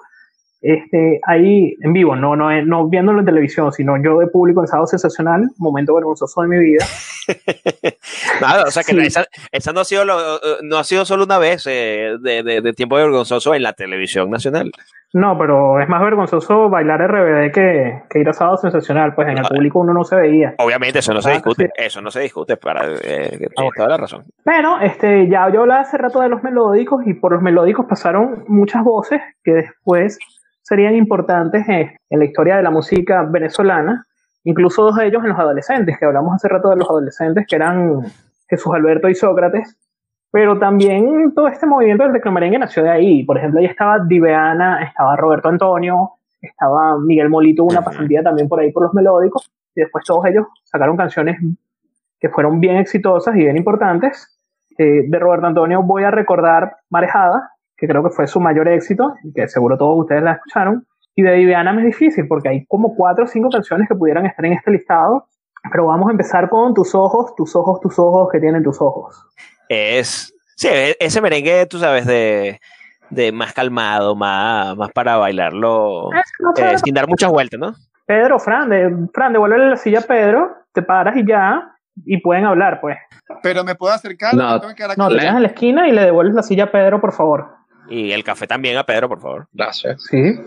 este, ahí en vivo, no, no, no viéndolo en televisión, sino yo de público en Sábado Sensacional, momento vergonzoso de mi vida. (laughs) Nada, o sea que Sí. esa, esa no, ha sido lo- eh, no ha sido solo una vez eh, de, de- de tiempo vergonzoso en la televisión nacional. No, pero es más vergonzoso bailar RBD que, que ir a sábado sensacional, pues en el Ah. público uno no se veía. Obviamente eso no se Ah, discute, sí. eso no se discute, para, eh, que bueno. toda la razón. Pero este, ya yo hablaba hace rato de los melódicos y por los melódicos pasaron muchas voces que después serían importantes en, la historia de la música venezolana, incluso dos de ellos en los adolescentes, que hablamos hace rato de los adolescentes, que eran Jesús Alberto y Sócrates, pero también todo este movimiento del reclamerengue nació de ahí. Por ejemplo, ahí estaba Diveana, estaba Roberto Antonio, estaba Miguel Molito, una pasantía también por ahí por los melódicos, y después todos ellos sacaron canciones que fueron bien exitosas y bien importantes. Eh, de Roberto Antonio voy a recordar Marejada, que creo que fue su mayor éxito, y que seguro todos ustedes la escucharon. Y de Viviana me es difícil, porque hay como cuatro o cinco canciones que pudieran estar en este listado, pero vamos a empezar con Tus ojos, tus ojos, tus ojos, que tienen tus ojos. Es, sí, ese merengue, tú sabes, de, de más calmado, más, más para bailarlo Es una eh, sin dar muchas vueltas, ¿no? Pedro, Fran, de, Fran, devuélvele la silla a Pedro, te paras y ya, y pueden hablar, pues. Pero me puedo acercar. No, me tengo que quedar aquí. No, te Le- quedas en la esquina y le devuelves la silla a Pedro, por favor. Y el café también a Pedro, por favor. Gracias. Sí.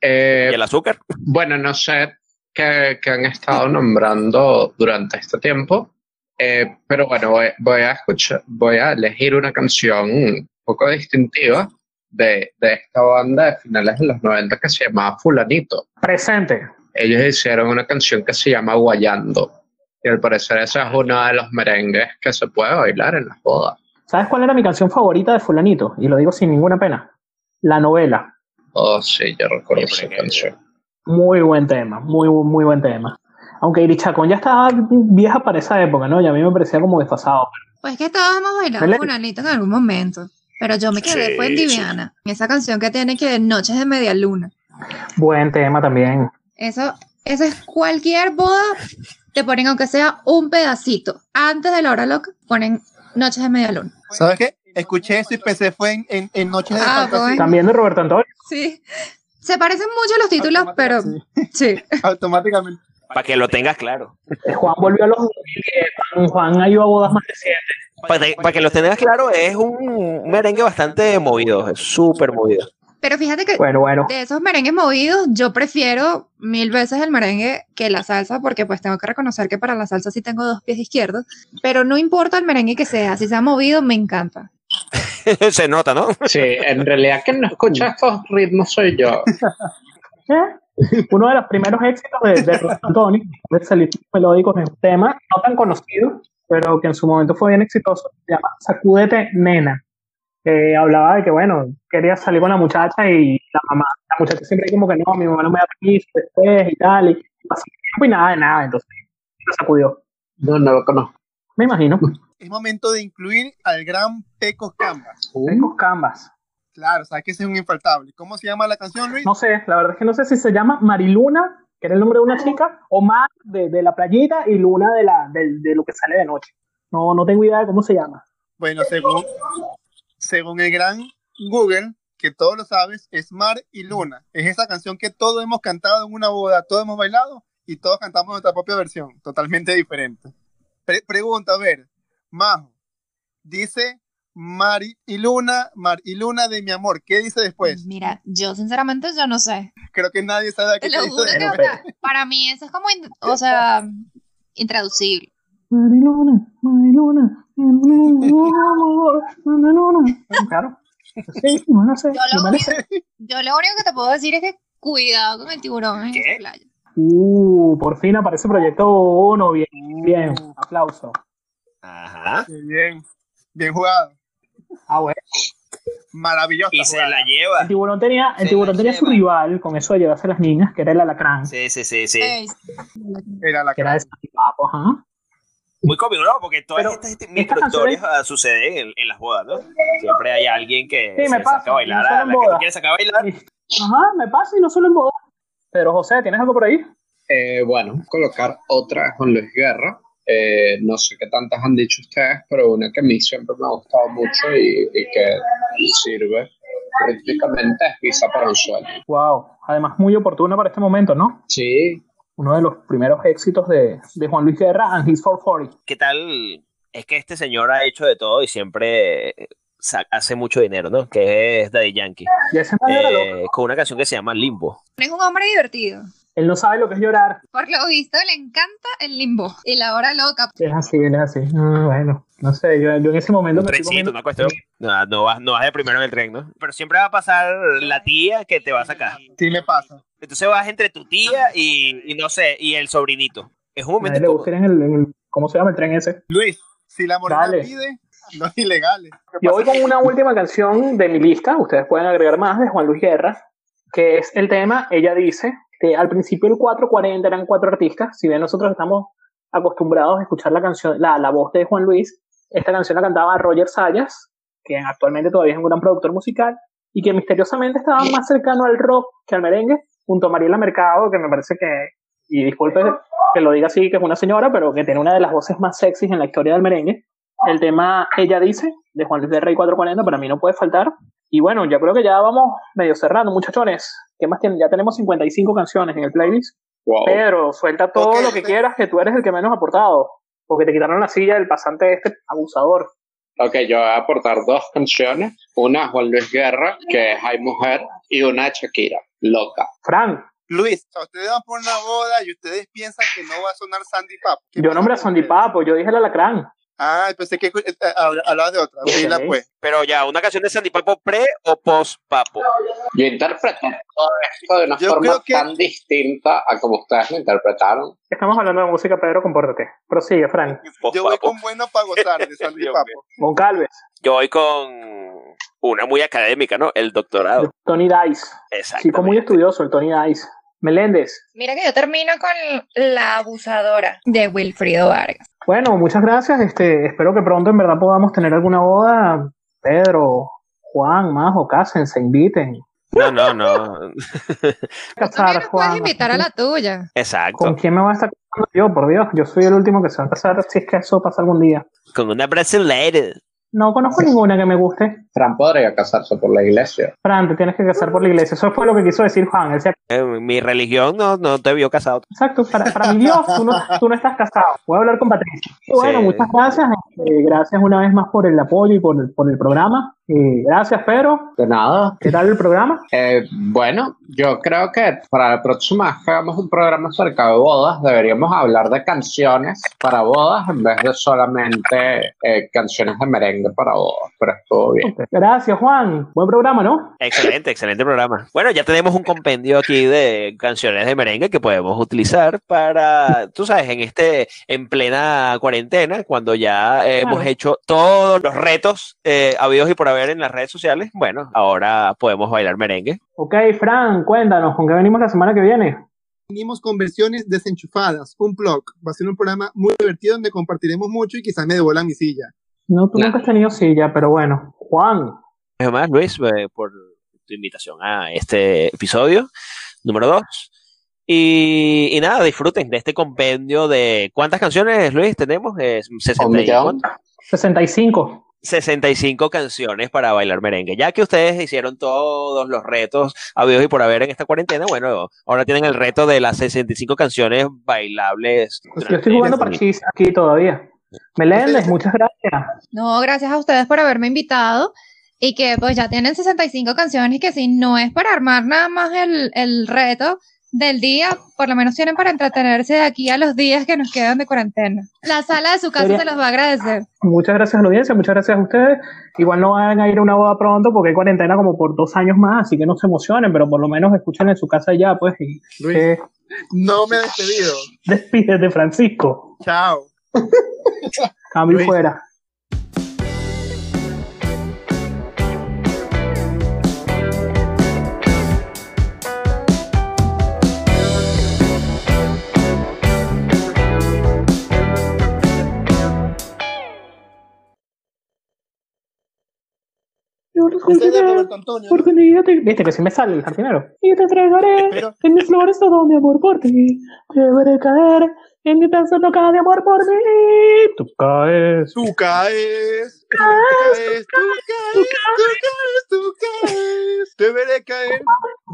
Eh, Y el azúcar. Bueno, no sé qué, qué han estado nombrando durante este tiempo, eh, pero bueno, voy, voy a escuchar, voy a elegir una canción un poco distintiva de, de esta banda de finales de los 90 que se llamaba Fulanito. Presente. Ellos hicieron una canción que se llama Guayando. Y al parecer ese es uno de los merengues que se puede bailar en las bodas. ¿Sabes cuál era mi canción favorita de Fulanito? Y lo digo sin ninguna pena. La novela. Oh, sí, yo recuerdo Sí, esa canción. Muy buen tema, muy, muy buen tema. Aunque Iri Chacón ya estaba vieja para esa época, ¿no? Y a mí me parecía como desfasado. Pues que todos hemos bailado. Funalito en algún momento. Pero yo me quedé, Sí, fue en sí. Diviana. Esa canción que tiene que Noches de Media Luna. Buen tema también. Eso, eso es cualquier boda, te ponen aunque sea un pedacito. Antes de la hora loca, ponen Noches de Media Luna. ¿Sabes qué? Escuché eso y pensé fue en, en, en Noches de Ah, Fantasía. pues. También de Roberto Antonio. Sí. Se parecen mucho los títulos, pero sí. (laughs) Automáticamente. Para que lo tengas claro. Eh, Juan volvió a los 2010. Juan, ido a bodas más recientes. Para, para que lo tengas claro, es un merengue bastante movido, es súper movido. Pero fíjate que Bueno, bueno. de esos merengues movidos, yo prefiero mil veces el merengue que la salsa, porque pues tengo que reconocer que para la salsa sí tengo dos pies izquierdos, pero no importa el merengue que sea, si se ha movido, me encanta. (laughs) Se nota, ¿no? Sí, en realidad quien no escucha estos ritmos soy yo. ¿Eh? Uno de los primeros éxitos de, de Rosa Antonio, de salir melódicos en un tema no tan conocido, pero que en su momento fue bien exitoso, se llama Sacúdete Nena. Que hablaba de que, bueno, quería salir con la muchacha y la mamá, la muchacha siempre como que no, mi mamá no me da permiso después y tal, y pasó tiempo y nada de nada, entonces lo sacudió. No, no lo conozco. Me imagino. (laughs) Es momento de incluir al gran Pecos Canvas. Pecos Canvas. Claro, sabes que ese es un infaltable. ¿Cómo se llama la canción, Luis? No sé, la verdad es que no sé si se llama Mariluna, que era el nombre de una chica, o Mar de, de la playita y Luna de, la, de, de lo que sale de noche. No, no tengo idea de cómo se llama. Bueno, según, según el gran Google, que todos lo sabes, es Mar y Luna. Es esa canción que todos hemos cantado en una boda, todos hemos bailado y todos cantamos nuestra propia versión, totalmente diferente. Pre- pregunta, a ver, Majo, dice Mar y Luna, Mar y Luna de mi amor. ¿Qué dice después? Mira, yo sinceramente yo no sé. Creo que nadie sabe Te qué lo dice juro que, o después. sea, para mí eso es como, o sea, intraducible. Mariluna, Mariluna, mi amor, Mariluna. Claro. Sí, no lo sé. Yo lo. Yo único que te puedo decir es que cuidado con el tiburón en ¿Qué? playa. Uh, por fin aparece Proyecto 1. Bien, bien. Aplauso. Ajá. Bien, bien jugado. Ah, bueno. Maravilloso. Y se la lleva. El tiburón tenía, el tiburón tenía su rival con eso de llevarse a las niñas, que era el alacrán, Sí, sí, sí, sí. Era la que era de Santipapo, ajá. Muy cómico, ¿no? Porque todas Pero estas microhistorias ah, suceden en, en las bodas, ¿no? Siempre hay alguien que Sí, se me pasa, saca a bailar, no a la que tú bodas. quieres sacar a bailar. Ajá, me pasa y no solo en bodas. Pero José, ¿tienes algo por ahí? Eh, bueno, colocar otra con Luis Guerra. Eh, no sé qué tantas han dicho ustedes, pero una que a mí siempre me ha gustado mucho y, y que sirve rítmicamente es Visa para un sueño. Wow. Además, muy oportuna para este momento, ¿no? Sí, Uno de los primeros éxitos de, de Juan Luis Guerra and His 440. ¿Qué tal? Es que este señor ha hecho de todo y siempre eh, hace mucho dinero, ¿no? Que es Daddy Yankee. Eh, con una canción que se llama Limbo. Es un hombre divertido. Él no sabe lo que es llorar. Por lo visto le encanta el limbo. Y la hora loca. Es así, es así. Ah, bueno, no sé, yo, yo en ese momento Un me estoy trencito, comiendo- una cuestión. No, no vas, no vas de primero en el tren, ¿no? Pero siempre va a pasar la tía que te va a sacar. Sí me pasa. Entonces vas entre tu tía y, y no sé, y el sobrinito. Es un momento él le incómodo. gusta ir en el, en el- ¿Cómo se llama el tren ese? Luis, si la morena pide, no es ilegal. Yo voy con una última canción de mi lista, ustedes pueden agregar más, de Juan Luis Guerra, que es el tema Ella dice, que al principio el 440 eran cuatro artistas, si bien nosotros estamos acostumbrados a escuchar la canción, la, la voz de Juan Luis, esta canción la cantaba Roger Sayas, que actualmente todavía es un gran productor musical, y que misteriosamente estaba más cercano al rock que al merengue, junto a Mariela Mercado, que me parece que, y disculpe que lo diga así, que es una señora, pero que tiene una de las voces más sexys en la historia del merengue. El tema Ella dice, de Juan Luis de Rey 440, para mí no puede faltar. Y bueno, yo creo que ya vamos medio cerrando, muchachones. ¿Qué más tienen? Ya tenemos 55 canciones en el playlist. wow. Pedro, suelta todo lo que quieras, que tú eres el que menos ha aportado. Porque te quitaron la silla del pasante este abusador. Ok, yo voy a aportar dos canciones. Una Juan Luis Guerra, que es Hay Mujer, y una de Shakira, Loca. Fran, Luis, o sea, ustedes van por una boda y ustedes piensan que no va a sonar Sandy Pap. ¿Qué yo nombré a Sandy? Papo, yo dije el alacrán. Ah, pensé que eh, hablabas de otra. Pues. Pero ya, ¿una canción de Sandy Papo pre o post Papo? Yo interpreté todo esto de una Yo forma que- tan distinta a como ustedes lo interpretaron. Estamos hablando de música, Pedro, compórtate. Prosigue, Fran. Post Yo voy con bueno para gozar de Sandy (laughs) Papo. Goncalves, Yo voy con una muy académica, ¿no? El doctorado. Tony Dice. Exacto. Chico muy estudioso, el Tony Dice. Meléndez. Mira que yo termino con la abusadora de Wilfrido Vargas. Bueno, muchas gracias. Este, espero que pronto en verdad podamos tener alguna boda. Pedro, Juan, Majo, cásense, inviten. No, no, no. (laughs) Tú también nos puedes invitar a la tuya. ¿Con Exacto. quién me voy a estar casando yo? Por Dios, yo soy el último que se va a casar si es que eso pasa algún día. Con una brasileira. No conozco ninguna que me guste. Fran podría casarse por la iglesia. Fran, te tienes que casar por la iglesia. Eso fue lo que quiso decir Juan. Él se- Eh, mi religión no, no te vio casado. Exacto, para, para mi Dios, tú no, tú no estás casado. Voy a hablar con Patricia. Y bueno, Sí. muchas gracias. eh, gracias una vez más por el apoyo y por el, por el programa. Eh, gracias, Pedro. De nada. ¿Qué tal el programa? Eh, bueno, yo creo que para la próxima vez que hagamos un programa acerca de bodas, deberíamos hablar de canciones para bodas en vez de solamente eh, canciones de merengue para bodas. Pero estuvo bien. Gracias, Juan. Buen programa, ¿no? Excelente, excelente programa. Bueno, ya tenemos un compendio aquí de canciones de merengue que podemos utilizar para, tú sabes, en este, en plena cuarentena, cuando ya eh, hemos hecho todos los retos eh, habidos y por haber en las redes sociales. Bueno, ahora podemos bailar merengue. Ok, Fran, cuéntanos, ¿con qué venimos la semana que viene? Venimos con versiones desenchufadas, un blog. Va a ser un programa muy divertido donde compartiremos mucho y quizás me devuelva mi silla. No, tú Nah. nunca has tenido silla, pero bueno. Juan, Además, Luis, eh, por tu invitación a este episodio número 2. Y, y nada, disfruten de este compendio de ¿cuántas canciones, Luis, tenemos? Eh, 60 Un y millón. ¿cuánto? 65. 65 canciones para bailar merengue. Ya que ustedes hicieron todos los retos habidos y por haber en esta cuarentena, bueno, ahora tienen el reto de las 65 canciones bailables. Yo estoy jugando parchís aquí todavía. Meléndez, muchas gracias. No, gracias a ustedes por haberme invitado y que pues ya tienen 65 canciones y que si no es para armar nada más el, el reto del día, por lo menos tienen para entretenerse de aquí a los días que nos quedan de cuarentena. La sala de su casa Sería- se los va a agradecer. Muchas gracias a la audiencia, muchas gracias a ustedes. Igual no van a ir a una boda pronto porque hay cuarentena como por dos años más, así que no se emocionen, pero por lo menos escuchen en su casa ya, pues. Y, Luis. eh, No me he despedido. (laughs) despídete, Francisco. Chao. Cambio fuera. Yo los porque un día te... Viste que si me sale el jardinero. Y te entregaré Pero- en mis flores todo mi amor por ti. Te veré caer en mi beso loca de amor por mí. Tú caes. Tú caes, tú caes, tú caes, tú caes, tú caes. Te veré caer,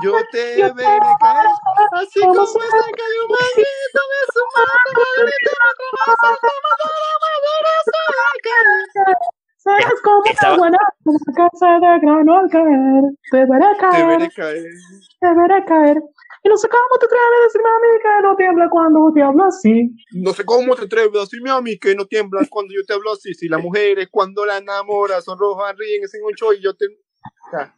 yo te Yo veré caer. Así como Como se cae un manguito de su mano, manguito de tu mano, Sabes cómo Estaba- buena una casa de grano al caer. Te veré Te caer. veré caer. Te veré caer. Y no sé cómo te atreves a decirme a mí que no tiembla cuando te hablo así. No sé cómo te atreves a decirme a mí que no tiemblas cuando yo te hablo así. Si las (laughs) mujeres cuando la enamoras sonrojan, ríen, hacen un show y yo te... Ya.